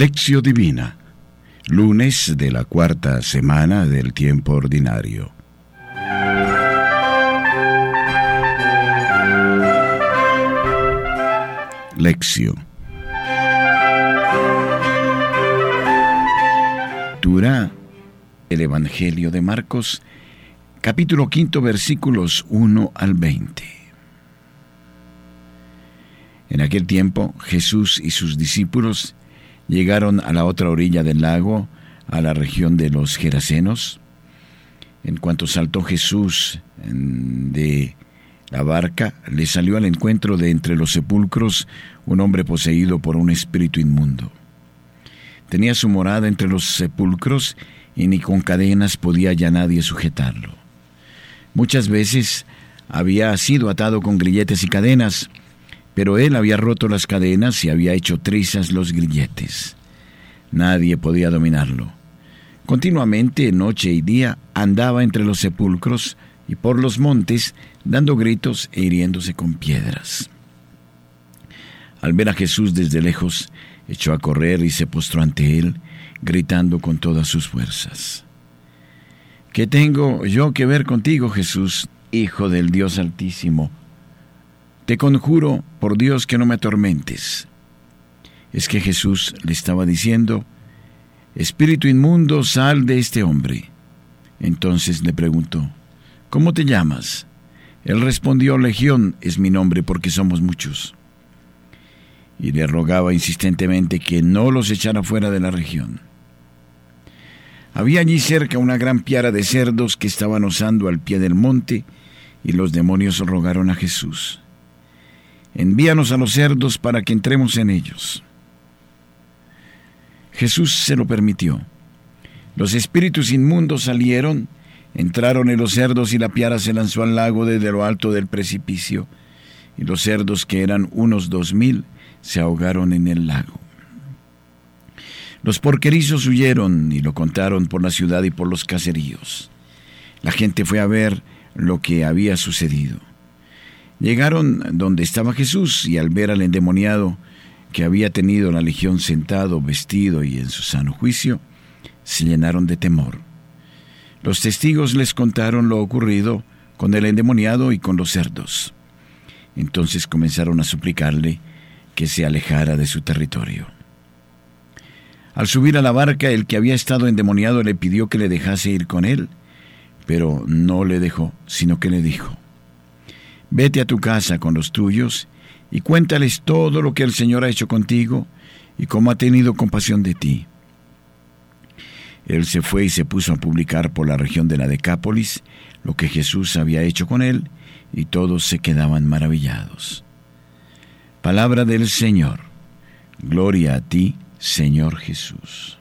Lección Divina, lunes de la cuarta semana del tiempo ordinario. Lección. Turá el Evangelio de Marcos, capítulo quinto, versículos 1 al 20. En aquel tiempo Jesús y sus discípulos llegaron a la otra orilla del lago, a la región de los Gerasenos. En cuanto saltó Jesús de la barca, le salió al encuentro de entre los sepulcros un hombre poseído por un espíritu inmundo. Tenía su morada entre los sepulcros y ni con cadenas podía ya nadie sujetarlo. Muchas veces había sido atado con grilletes y cadenas, pero él había roto las cadenas y había hecho trizas los grilletes. Nadie podía dominarlo. Continuamente, noche y día, andaba entre los sepulcros y por los montes, dando gritos e hiriéndose con piedras. Al ver a Jesús desde lejos, echó a correr y se postró ante él, gritando con todas sus fuerzas. ¿Qué tengo yo que ver contigo, Jesús, Hijo del Dios Altísimo? Te conjuro, por Dios, que no me atormentes. Es que Jesús le estaba diciendo, Espíritu inmundo, sal de este hombre. Entonces le preguntó, ¿Cómo te llamas? Él respondió, Legión es mi nombre porque somos muchos. Y le rogaba insistentemente que no los echara fuera de la región. Había allí cerca una gran piara de cerdos que estaban osando al pie del monte, y los demonios rogaron a Jesús envíanos a los cerdos para que entremos en ellos. Jesús se lo permitió. Los espíritus inmundos salieron, entraron en los cerdos y la piara se lanzó al lago desde lo alto del precipicio, y los cerdos, que eran unos dos mil, se ahogaron en el lago. Los porquerizos huyeron y lo contaron por la ciudad y por los caseríos. La gente fue a ver lo que había sucedido. Llegaron donde estaba Jesús y al ver al endemoniado que había tenido la legión sentado, vestido y en su sano juicio, se llenaron de temor. Los testigos les contaron lo ocurrido con el endemoniado y con los cerdos. Entonces comenzaron a suplicarle que se alejara de su territorio. Al subir a la barca, el que había estado endemoniado le pidió que le dejase ir con él, pero no le dejó, sino que le dijo, Vete a tu casa con los tuyos y cuéntales todo lo que el Señor ha hecho contigo y cómo ha tenido compasión de ti. Él se fue y se puso a publicar por la región de la Decápolis lo que Jesús había hecho con él, y todos se quedaban maravillados. Palabra del Señor. Gloria a ti, Señor Jesús.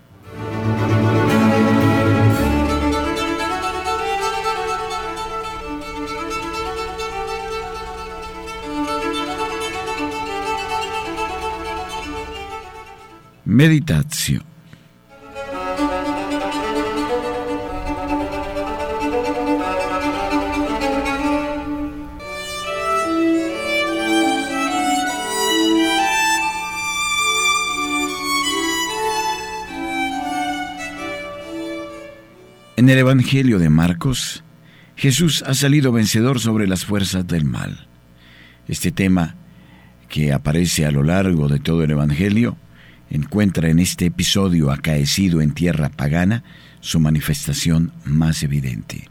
Meditación. En el Evangelio de Marcos, Jesús ha salido vencedor sobre las fuerzas del mal. Este tema, que aparece a lo largo de todo el Evangelio, encuentra en este episodio acaecido en tierra pagana su manifestación más evidente.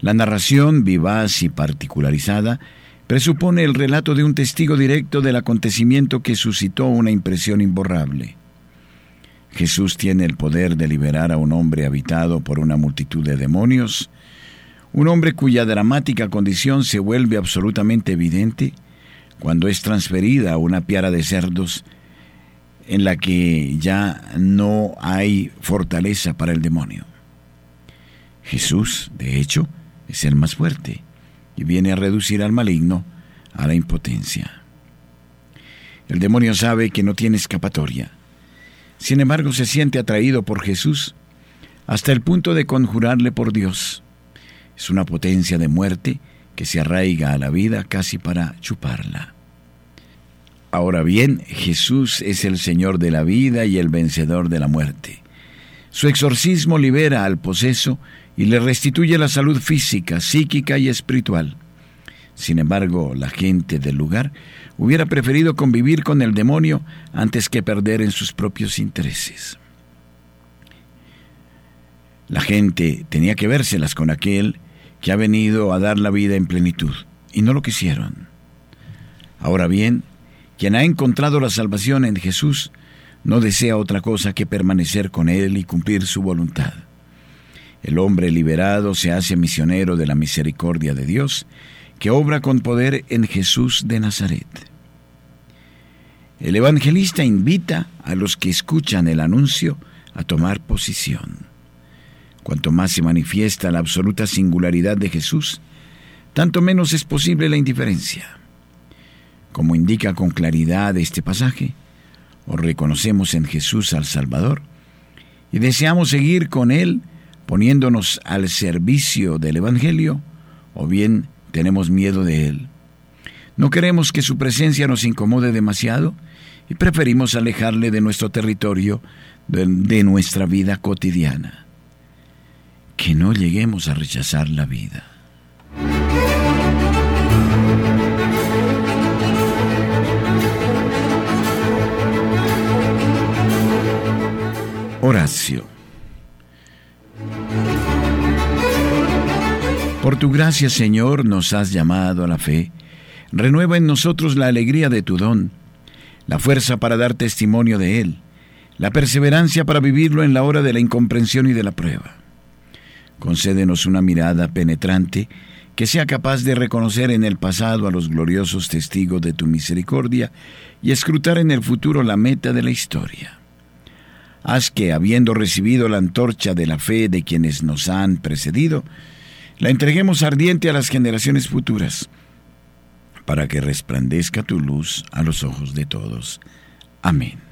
La narración, vivaz y particularizada, presupone el relato de un testigo directo del acontecimiento que suscitó una impresión imborrable. Jesús tiene el poder de liberar a un hombre habitado por una multitud de demonios, un hombre cuya dramática condición se vuelve absolutamente evidente cuando es transferida a una piara de cerdos en la que ya no hay fortaleza para el demonio. Jesús, de hecho, es el más fuerte y viene a reducir al maligno a la impotencia. El demonio sabe que no tiene escapatoria. Sin embargo, se siente atraído por Jesús hasta el punto de conjurarle por Dios. Es una potencia de muerte que se arraiga a la vida casi para chuparla. Ahora bien, Jesús es el Señor de la vida y el vencedor de la muerte. Su exorcismo libera al poseso y le restituye la salud física, psíquica y espiritual. Sin embargo, la gente del lugar hubiera preferido convivir con el demonio antes que perder en sus propios intereses. La gente tenía que vérselas con aquel que ha venido a dar la vida en plenitud, y no lo quisieron. Ahora bien, quien ha encontrado la salvación en Jesús no desea otra cosa que permanecer con Él y cumplir su voluntad. El hombre liberado se hace misionero de la misericordia de Dios, que obra con poder en Jesús de Nazaret. El evangelista invita a los que escuchan el anuncio a tomar posición. Cuanto más se manifiesta la absoluta singularidad de Jesús, tanto menos es posible la indiferencia. Como indica con claridad este pasaje, o reconocemos en Jesús al Salvador y deseamos seguir con Él poniéndonos al servicio del Evangelio, o bien tenemos miedo de Él. No queremos que su presencia nos incomode demasiado y preferimos alejarle de nuestro territorio, de, de nuestra vida cotidiana que no lleguemos a rechazar la vida. Tu gracia, Señor, nos has llamado a la fe. Renueva en nosotros la alegría de tu don, la fuerza para dar testimonio de él, la perseverancia para vivirlo en la hora de la incomprensión y de la prueba. Concédenos una mirada penetrante que sea capaz de reconocer en el pasado a los gloriosos testigos de tu misericordia y escrutar en el futuro la meta de la historia. Haz que, habiendo recibido la antorcha de la fe de quienes nos han precedido, la entreguemos ardiente a las generaciones futuras, para que resplandezca tu luz a los ojos de todos. Amén.